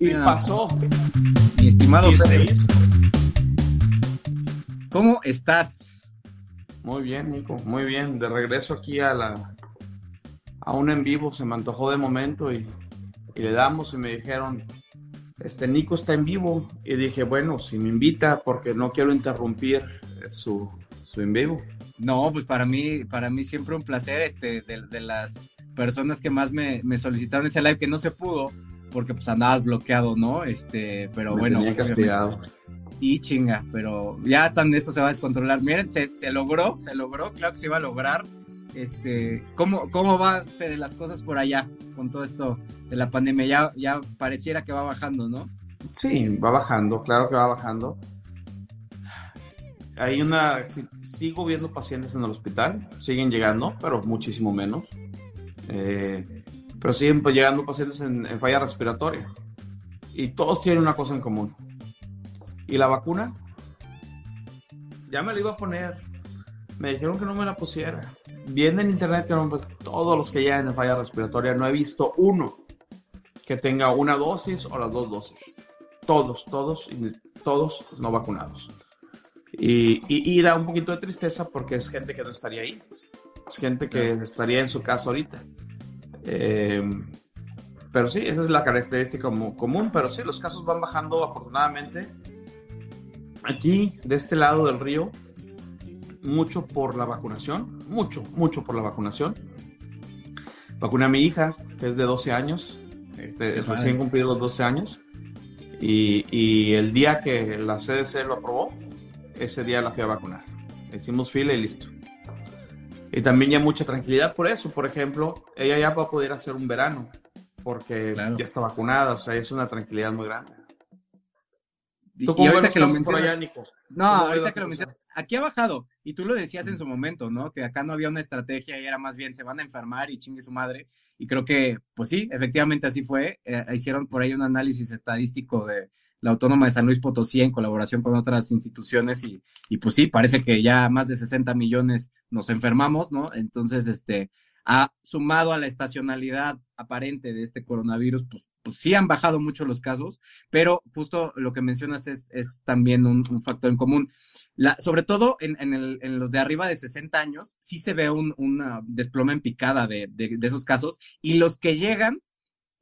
Y pasó. Mi estimado Fede. ¿cómo estás? Muy bien, Nico, muy bien. De regreso aquí a la a un en vivo, se me antojó de momento y, y le damos y me dijeron, este Nico está en vivo. Y dije, bueno, si me invita, porque no quiero interrumpir su, su en vivo. No, pues para mí, para mí siempre un placer, este, de, de las personas que más me, me solicitaron ese live que no se pudo, porque pues andabas bloqueado, ¿no? Este, pero Me bueno. tenía castigado. Y chinga, pero ya tan esto se va a descontrolar. Miren, se, se logró, se logró, claro que se iba a lograr. Este, ¿cómo, cómo va Fede, las cosas por allá con todo esto de la pandemia? Ya, ya pareciera que va bajando, ¿no? Sí, va bajando, claro que va bajando. Hay una, sí- sigo viendo pacientes en el hospital, siguen llegando, pero muchísimo menos. Eh, pero siguen pues, llegando pacientes en, en falla respiratoria. Y todos tienen una cosa en común. ¿Y la vacuna? Ya me la iba a poner. Me dijeron que no me la pusiera. Viendo en internet que no, pues, todos los que llegan en falla respiratoria, no he visto uno que tenga una dosis o las dos dosis todos, todos, todos no vacunados. Y, y, y da un poquito de tristeza porque es gente que no estaría ahí. Es gente que estaría en su casa ahorita. Eh, pero sí, esa es la característica común. Pero sí, los casos van bajando afortunadamente. Aquí, de este lado del río, mucho por la vacunación. Mucho, mucho por la vacunación. Vacuné a mi hija, que es de 12 años. eh, padre. recién cumplido los 12 años. Y, y el día que la CDC lo aprobó, ese día la fui a vacunar. Hicimos fila y listo. Y también ya mucha tranquilidad por eso. Por ejemplo, ella ya va a poder hacer un verano porque Claro. ya está vacunada. O sea, es una tranquilidad muy grande. Y, ¿Tú y cómo ves ahorita que lo mencionas, allá, Nico? no, ¿Cómo ves ahorita que lo mencionas, aquí ha bajado, y tú lo decías en su momento, ¿no? Que acá no había una estrategia y era más bien se van a enfermar y chingue su madre. Y creo que, pues sí, efectivamente así fue. Eh, hicieron por ahí un análisis estadístico de la Autónoma de San Luis Potosí en colaboración con otras instituciones y, y pues sí, parece que ya más de 60 millones nos enfermamos, ¿no? Entonces, este, ha sumado a la estacionalidad aparente de este coronavirus, pues, pues sí han bajado mucho los casos, pero justo lo que mencionas es, es también un, un factor en común. Sobre todo en, en, los de arriba de 60 años, sí se ve un, una desplome en picada de, de, esos casos, y los que llegan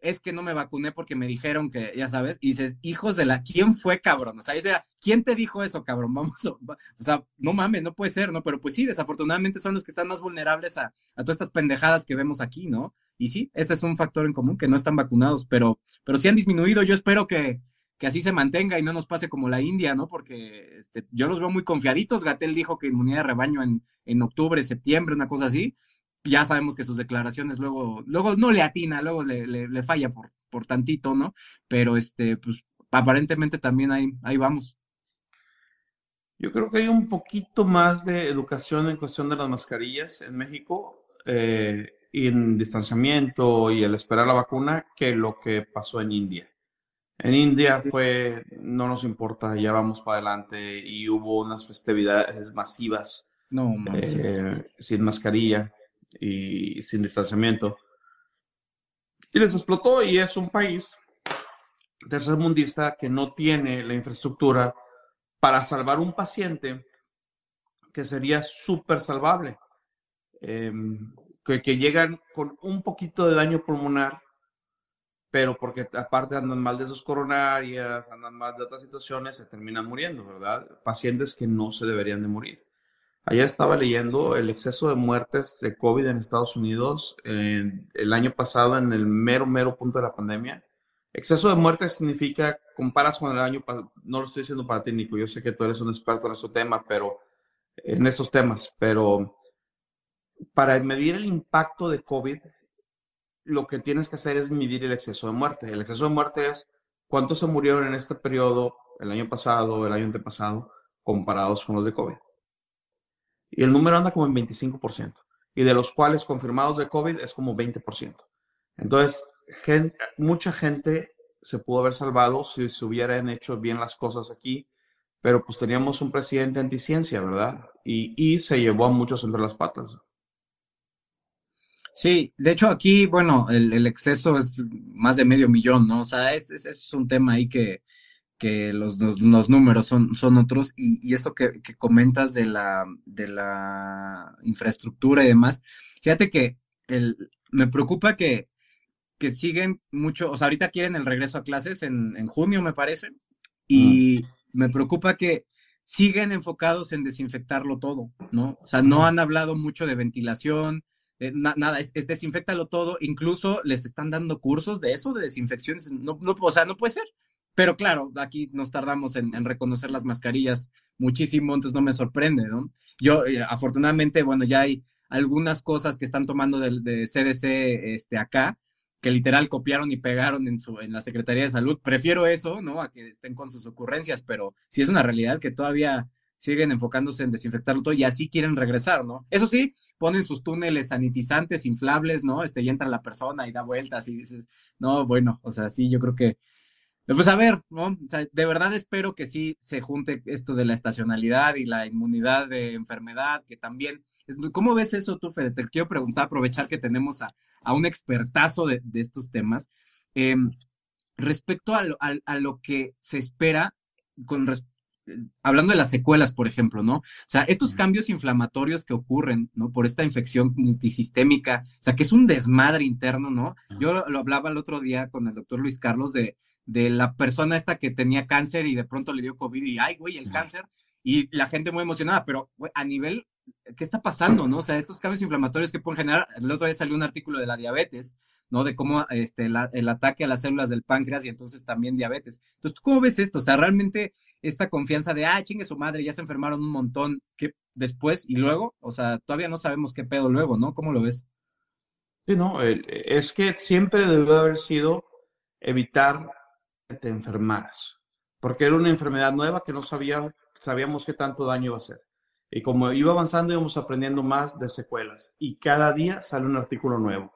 es que no me vacuné porque me dijeron que, ya sabes, y dices, hijos de la, ¿quién fue cabrón? O sea, yo era, ¿quién te dijo eso, cabrón? Vamos, o sea, no mames, no puede ser, ¿no? Pero pues sí, desafortunadamente son los que están más vulnerables a, a todas estas pendejadas que vemos aquí, ¿no? Y sí, ese es un factor en común, que no están vacunados, pero, pero sí han disminuido. Yo espero que, que así se mantenga y no nos pase como la India, ¿no? Porque este, yo los veo muy confiaditos. Gatel dijo que inmunidad de rebaño en, en octubre, septiembre, una cosa así. Ya sabemos que sus declaraciones luego, luego no le atina, luego le, le, le falla por, por tantito, ¿no? Pero este, pues aparentemente también ahí, ahí vamos. Yo creo que hay un poquito más de educación en cuestión de las mascarillas en México eh, y en distanciamiento y el esperar la vacuna que lo que pasó en India. En India fue, no nos importa, ya vamos para adelante y hubo unas festividades masivas no, eh, sin mascarilla y sin distanciamiento. Y les explotó y es un país tercermundista que no tiene la infraestructura para salvar un paciente que sería súper salvable, eh, que, que, llegan con un poquito de daño pulmonar, pero porque aparte andan mal de sus coronarias, andan mal de otras situaciones, se terminan muriendo, ¿verdad? Pacientes que no se deberían de morir. Ayer estaba leyendo el exceso de muertes de COVID en Estados Unidos el año pasado, en el mero, mero punto de la pandemia. Exceso de muertes significa, comparas con el año, no lo estoy diciendo para ti, Nico, yo sé que tú eres un experto en este tema, pero en estos temas, pero para medir el impacto de COVID, lo que tienes que hacer es medir el exceso de muerte. El exceso de muerte es cuántos se murieron en este periodo, el año pasado, el año antepasado, comparados con los de COVID. Y el número anda como en 25%. Y de los cuales confirmados de COVID es como 20%. Entonces, mucha gente se pudo haber salvado si se hubieran hecho bien las cosas aquí, pero pues teníamos un presidente anticiencia, ¿verdad? Y, y se llevó a muchos entre las patas. Sí, de hecho aquí, bueno, el, exceso es más de medio millón, ¿no? O sea, es, es, un tema ahí que, que los, los, números son, son otros y, y esto que, que, comentas de la, de la infraestructura y demás, fíjate que el, me preocupa que, que siguen mucho, o sea, ahorita quieren el regreso a clases en, en junio, me parece, y me preocupa que siguen enfocados en desinfectarlo todo, ¿no? O sea, no han hablado mucho de ventilación, eh, nada, es, es, desinfectalo todo, incluso les están dando cursos de eso, de desinfecciones, no, no, o sea, no puede ser. Pero claro, aquí nos tardamos en, reconocer las mascarillas muchísimo, entonces no me sorprende, ¿no? Yo, eh, afortunadamente, bueno, ya hay algunas cosas que están tomando de, CDC este, acá, que literal copiaron y pegaron en, su, en la Secretaría de Salud. Prefiero eso, ¿no? A que estén con sus ocurrencias, pero si es una realidad que todavía siguen enfocándose en desinfectarlo todo y así quieren regresar, ¿no? Eso sí, ponen sus túneles sanitizantes inflables, ¿no? Este, y entra la persona y da vueltas y dices, no, bueno, o sea, sí, yo creo que, pues a ver, ¿no? O sea, de verdad espero que sí se junte esto de la estacionalidad y la inmunidad de enfermedad, que también, es, ¿cómo ves eso tú, Fede? Te quiero preguntar, aprovechar que tenemos a, a un expertazo de, de estos temas. Eh, respecto a lo, a, a lo que se espera con hablando de las secuelas, por ejemplo, ¿no? O sea, estos cambios inflamatorios que ocurren, ¿no? Por esta infección multisistémica, o sea, que es un desmadre interno, ¿no? Yo lo hablaba el otro día con el doctor Luis Carlos de, de la persona esta que tenía cáncer y de pronto le dio COVID y, ay, güey, el cáncer, y la gente muy emocionada, pero a nivel, ¿qué está pasando, no? O sea, estos cambios inflamatorios que pueden generar, el otro día salió un artículo de la diabetes, ¿no? De cómo este, el ataque a las células del páncreas y entonces también diabetes. Entonces, ¿tú cómo ves esto? O sea, realmente esta confianza de, ah, chingue su madre, ya se enfermaron un montón, que después y luego, o sea, todavía no sabemos qué pedo luego, ¿no? ¿Cómo lo ves? Sí, no, es que siempre debe haber sido evitar te enfermaras, porque era una enfermedad nueva que no sabíamos, sabíamos qué tanto daño iba a hacer. Y como iba avanzando, íbamos aprendiendo más de secuelas. Y cada día sale un artículo nuevo.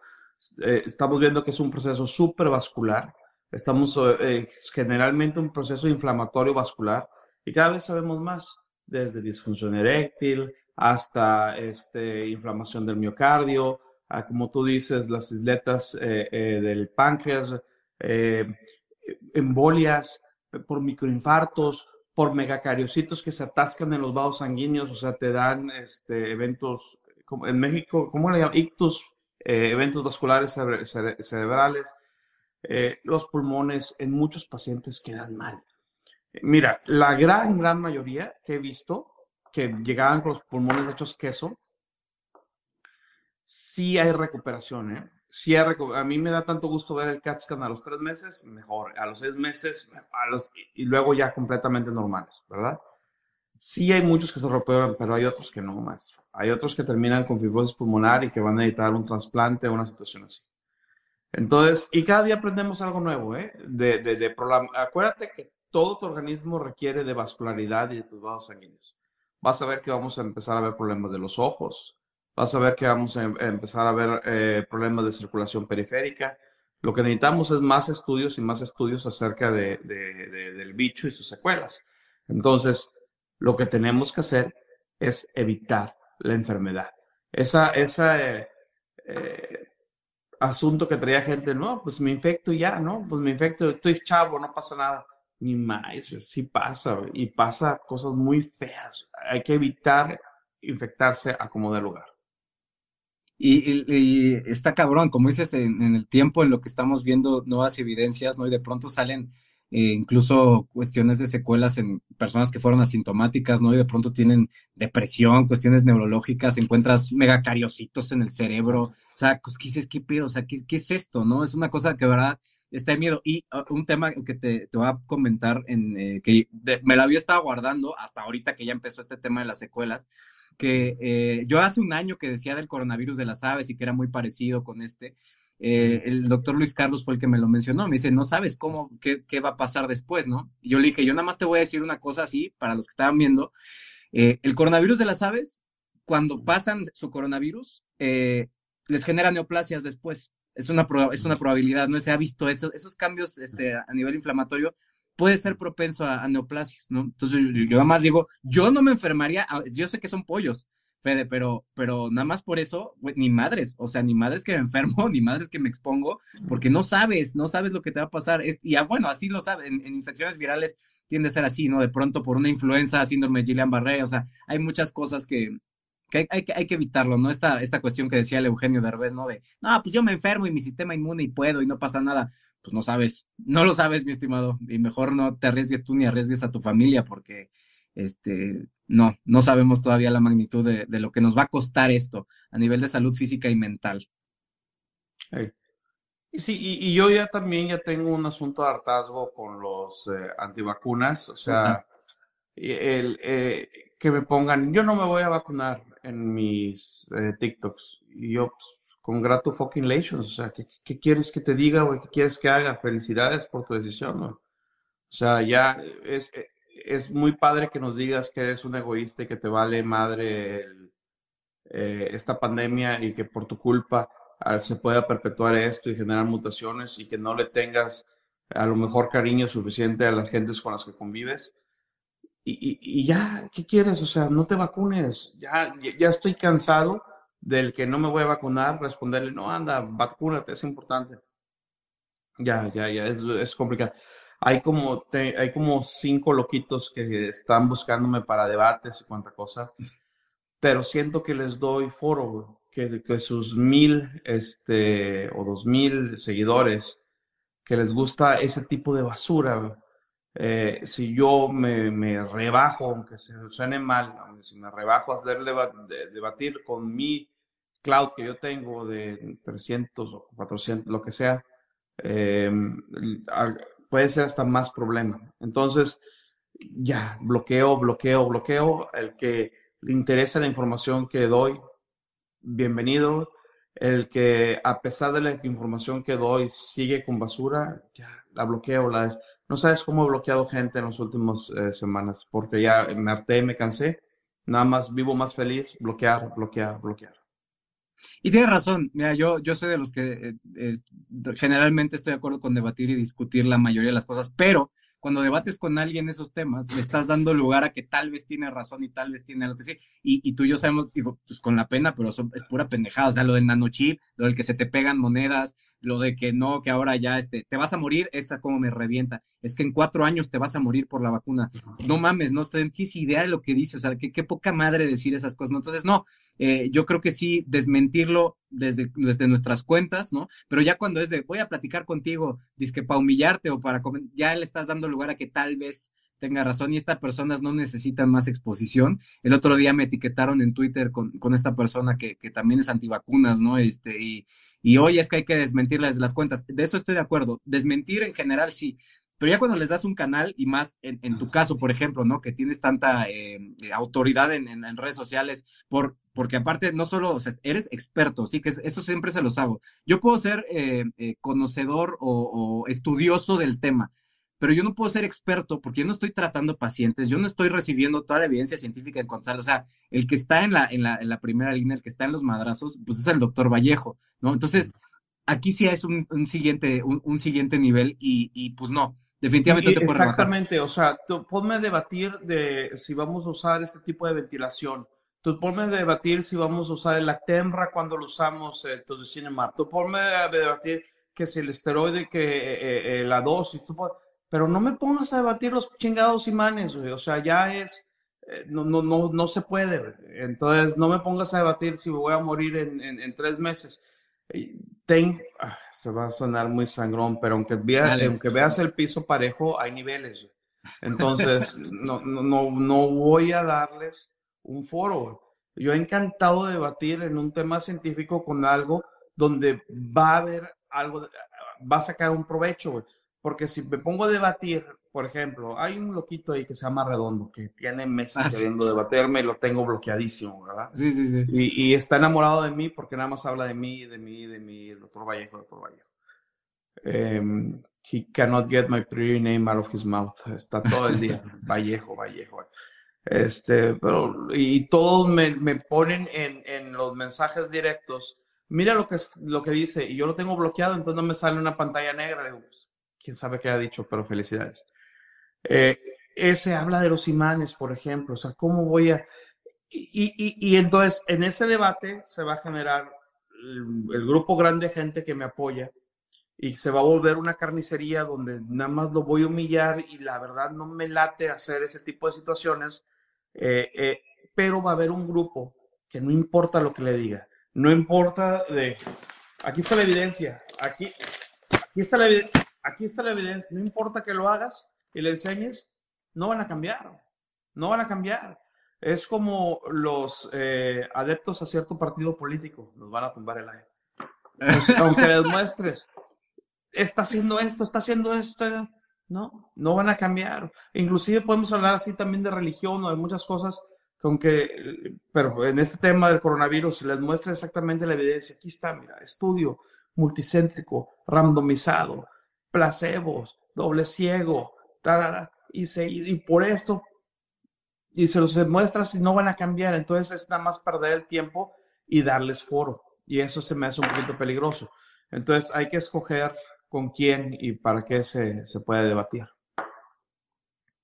Eh, estamos viendo que es un proceso súper vascular Estamos eh, generalmente un proceso inflamatorio vascular y cada vez sabemos más, desde disfunción eréctil hasta este, inflamación del miocardio, como tú dices, las isletas eh, eh, del páncreas, embolias por microinfartos, por megacariocitos que se atascan en los vasos sanguíneos, o sea, te dan este, eventos, como en México, ¿cómo le llaman? Ictus, eventos vasculares cerebrales eh, los pulmones en muchos pacientes quedan mal. Mira, la gran, gran mayoría que he visto que llegaban con los pulmones hechos queso, sí hay recuperación, ¿eh? Sí a mí me da tanto gusto ver el CAT scan a los tres meses, mejor, a los seis meses, a los, y luego ya completamente normales, ¿verdad? Sí hay muchos que se recuperan, pero hay otros que no más. Hay otros que terminan con fibrosis pulmonar y que van a necesitar un trasplante o una situación así. Entonces, y cada día aprendemos algo nuevo, ¿eh? De, de, de Acuérdate que todo tu organismo requiere de vascularidad y de tus vasos sanguíneos. Vas a ver que vamos a empezar a ver problemas de los ojos, vas a ver que vamos a em, empezar a ver eh, problemas de circulación periférica. Lo que necesitamos es más estudios y más estudios acerca de, de, del bicho y sus secuelas. Entonces, lo que tenemos que hacer es evitar la enfermedad. Esa eh, eh asunto que traía gente, no, pues me infecto ya, ¿no? Pues me infecto, estoy chavo, no pasa nada. Ni más, sí pasa, y pasa cosas muy feas. Hay que evitar infectarse a como de lugar. Y, está cabrón, como dices, en, el tiempo en lo que estamos viendo nuevas evidencias, ¿no? Y de pronto salen eh, incluso cuestiones de secuelas en personas que fueron asintomáticas, ¿no? Y de pronto tienen depresión, cuestiones neurológicas, encuentras megacariocitos en el cerebro, o sea, pues, ¿qué dices? ¿Qué pedo? O sea, ¿qué, ¿qué, es esto, no? Es una cosa que, verdad, está de miedo. Y uh, un tema que te, te voy a comentar, en, eh, que me la había estado guardando hasta ahorita que ya empezó este tema de las secuelas, que eh, yo hace un año que decía del coronavirus de las aves y que era muy parecido con este, eh, el doctor Luis Carlos fue el que me lo mencionó. Me dice, no sabes cómo, qué, qué, va a pasar después, ¿no? Y yo le dije, yo nada más te voy a decir una cosa así, para los que estaban viendo. El coronavirus de las aves, cuando pasan su coronavirus, les genera neoplasias después. Es una, es una probabilidad, ¿no? Se ha visto eso, esos cambios este, a nivel inflamatorio puede ser propenso a, neoplasias, ¿no? Entonces yo, nada más digo, yo no me enfermaría, yo sé que son pollos, Fede, pero, pero nada más por eso, ni madres, o sea, ni madres que me enfermo, ni madres que me expongo, porque no sabes, no sabes lo que te va a pasar. Es, y bueno, así lo sabes, en, infecciones virales tiende a ser así, ¿no? De pronto por una influenza, síndrome de Guillain-Barré, o sea, hay muchas cosas que, que hay, que hay, que evitarlo, ¿no? Esta, esta cuestión que decía el Eugenio Derbez, ¿no? De, no, pues yo me enfermo y mi sistema inmune y puedo y no pasa nada. Pues no sabes, no lo sabes, mi estimado, y mejor no te arriesgues tú ni arriesgues a tu familia, porque este, no, no sabemos todavía la magnitud de, lo que nos va a costar esto a nivel de salud física y mental. Y sí, y, yo ya también ya tengo un asunto de hartazgo con los eh, antivacunas, o sea, el, eh, que me pongan, yo no me voy a vacunar en mis eh, TikToks, y yo pues, con grato fucking o sea, ¿qué, quieres que te diga, o ¿Qué quieres que haga? Felicidades por tu decisión, O sea, ya es, es muy padre que nos digas que eres un egoísta y que te vale madre eh, esta pandemia y que por tu culpa ah, se pueda perpetuar esto y generar mutaciones y que no le tengas a lo mejor cariño suficiente a las gentes con las que convives. Y, y, ya, ¿qué quieres? O sea, no te vacunes. Ya, ya estoy cansado del que no me voy a vacunar, responderle, no, anda, vacúnate, es importante. Ya, ya, ya, es, es complicado hay como, hay como cinco loquitos que están buscándome para debates y cuánta cosa, pero siento que les doy foro, que, que sus mil este, o dos mil seguidores, que les gusta ese tipo de basura. Eh, si yo me, me, rebajo, aunque se suene mal, si me rebajo a hacer debatir con mi cloud que yo tengo de 300 o 400, lo que sea, eh, puede ser hasta más problema. Entonces, ya, bloqueo, bloqueo, bloqueo. El que le interesa la información que doy, bienvenido. El que a pesar de la información que doy sigue con basura, ya, la bloqueo. La No sabes cómo he bloqueado gente en las últimas eh, semanas, porque ya me harté, me cansé. Nada más vivo más feliz, bloquear, bloquear, bloquear. Y tienes razón, mira, yo, yo soy de los que eh, generalmente estoy de acuerdo con debatir y discutir la mayoría de las cosas, pero cuando debates con alguien esos temas, le estás dando lugar a que tal vez tiene razón y tal vez tiene lo que sí. Y, y tú y yo sabemos, digo, pues con la pena, pero es pura pendejada. O sea, lo del nanochip, lo del que se te pegan monedas, lo de que no, que ahora ya este, te vas a morir, esa como me revienta. Es que en cuatro años te vas a morir por la vacuna. No mames, no tienes idea de lo que dice. O sea, qué, qué poca madre decir esas cosas. ¿no? Entonces, no, eh, yo creo que sí, desmentirlo desde, desde nuestras cuentas, ¿no? Pero ya cuando es de voy a platicar contigo, que para humillarte o para ya le estás dando lugar a que tal vez tenga razón y estas personas no necesitan más exposición. El otro día me etiquetaron en Twitter con, con esta persona que, que, también es antivacunas, ¿no? Este, y, y hoy es que hay que desmentirles las cuentas. De eso estoy de acuerdo. Desmentir en general sí, pero ya cuando les das un canal, y más en, en tu caso, por ejemplo, ¿no? Que tienes tanta eh, autoridad en, en, redes sociales, por, porque aparte no solo, o sea, eres experto, sí, que eso siempre se los hago. Yo puedo ser eh, eh, conocedor o, o, estudioso del tema, pero yo no puedo ser experto porque yo no estoy tratando pacientes, yo no estoy recibiendo toda la evidencia científica en Gonzalo. O sea, el que está en la, en la, en la primera línea, el que está en los madrazos, pues es el doctor Vallejo, ¿no? Entonces, aquí sí es un, un siguiente, un, un, siguiente nivel y, y pues no Definitivamente te Exactamente, o sea, tú, ponme a debatir de si vamos a usar este tipo de ventilación. Tú ponme a debatir si vamos a usar el Actemra cuando lo usamos, el Tocilizumab. Tú ponme a debatir que si el esteroide, que eh, eh, la dosis, tú pero no me pongas a debatir los chingados imanes, güey. O sea, ya es, eh, no, no, no, no se puede. Entonces, no me pongas a debatir si me voy a morir en, en, en tres meses ten, ah, se va a sonar muy sangrón, pero aunque, aunque veas el piso parejo, hay niveles. Entonces, no, no, no voy a darles un foro. Yo he encantado de debatir en un tema científico con algo donde va a haber algo, va a sacar un provecho, porque si me pongo a debatir por ejemplo, hay un loquito ahí que se llama Redondo, que tiene meses ah, queriendo debatirme y lo tengo bloqueadísimo, ¿verdad? Sí, sí, sí. Y, está enamorado de mí porque nada más habla de mí, de mí, de mí, doctor Vallejo, doctor Vallejo. Um, he cannot get my pretty name out of his mouth. Está todo el día, Vallejo, Vallejo. Este, pero, y todos me, me ponen en, en, los mensajes directos, mira lo que, es, lo que dice, y yo lo tengo bloqueado, entonces no me sale una pantalla negra. Digo, pues, quién sabe qué ha dicho, pero felicidades. Eh, ese habla de los imanes, por ejemplo. O sea, ¿cómo voy a...? y, entonces en ese debate se va a generar el, grupo grande de gente que me apoya y se va a volver una carnicería donde nada más lo voy a humillar y la verdad no me late hacer ese tipo de situaciones, eh, eh, pero va a haber un grupo que no importa lo que le diga, no importa de, aquí está la evidencia, aquí, aquí, está la, aquí está la evidencia, no importa que lo hagas y le enseñes, no van a cambiar, no van a cambiar. Es como los eh, adeptos a cierto partido político, nos van a tumbar el aire. Pues, aunque les muestres, está haciendo esto, está haciendo esto, no, no van a cambiar. Inclusive podemos hablar así también de religión o de muchas cosas, que pero en este tema del coronavirus les muestra exactamente la evidencia. Aquí está, mira, estudio multicéntrico, randomizado, placebos, doble ciego, y, se, y por esto y se los demuestras y no van a cambiar. Entonces es nada más perder el tiempo y darles foro. Y eso se me hace un poquito peligroso. Entonces hay que escoger con quién y para qué se, se puede debatir.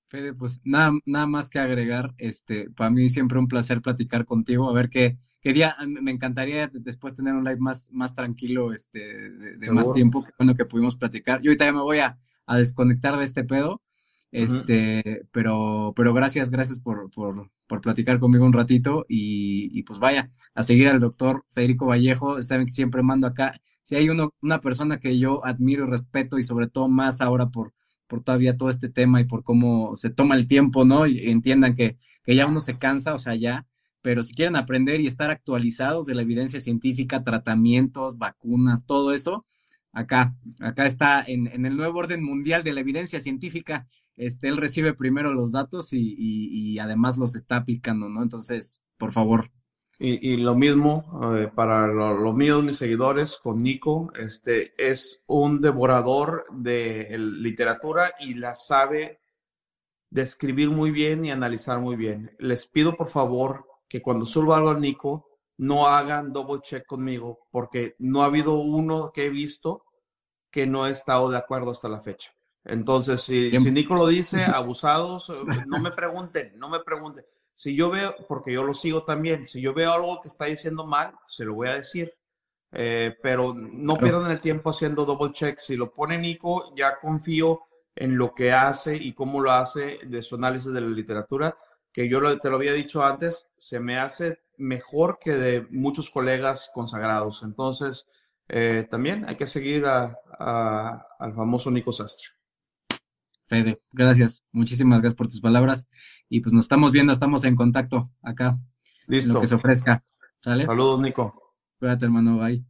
Fede, pues nada, nada más que agregar, este, para mí siempre un placer platicar contigo, a ver qué, qué día, me encantaría después tener un live más, más tranquilo, este, de, más tiempo, que bueno que pudimos platicar. Yo ahorita ya me voy a, a desconectar de este pedo, este, pero, pero gracias, gracias por, por, por platicar conmigo un ratito y, y, pues vaya, a seguir al doctor Federico Vallejo, saben que siempre mando acá, si hay uno, una persona que yo admiro y respeto y sobre todo más ahora por, por todavía todo este tema y por cómo se toma el tiempo, ¿no? Y entiendan que, que ya uno se cansa, o sea, ya, pero si quieren aprender y estar actualizados de la evidencia científica, tratamientos, vacunas, todo eso, acá, acá está en, en el nuevo orden mundial de la evidencia científica este, él recibe primero los datos y, además los está aplicando, ¿no? Entonces, por favor. Y, lo mismo eh, para lo, lo, mío, mis seguidores, con Nico, este, es un devorador de literatura y la sabe describir muy bien y analizar muy bien. Les pido, por favor, que cuando suba algo a Nico, no hagan double check conmigo, porque no ha habido uno que he visto que no he estado de acuerdo hasta la fecha. Entonces, si, si Nico lo dice, abusados, no me pregunten, no me pregunten. Si yo veo, porque yo lo sigo también, si yo veo algo que está diciendo mal, se lo voy a decir. Eh, pero no pierdan el tiempo haciendo double check. Si lo pone Nico, ya confío en lo que hace y cómo lo hace de su análisis de la literatura, que yo te lo había dicho antes, se me hace mejor que de muchos colegas consagrados. Entonces, eh, también hay que seguir al famoso Nico Sastre. Fede, gracias. Muchísimas gracias por tus palabras. Y pues nos estamos viendo, estamos en contacto acá. Listo. lo que se ofrezca. ¿Sale? Saludos, Nico. Cuídate, hermano. Bye.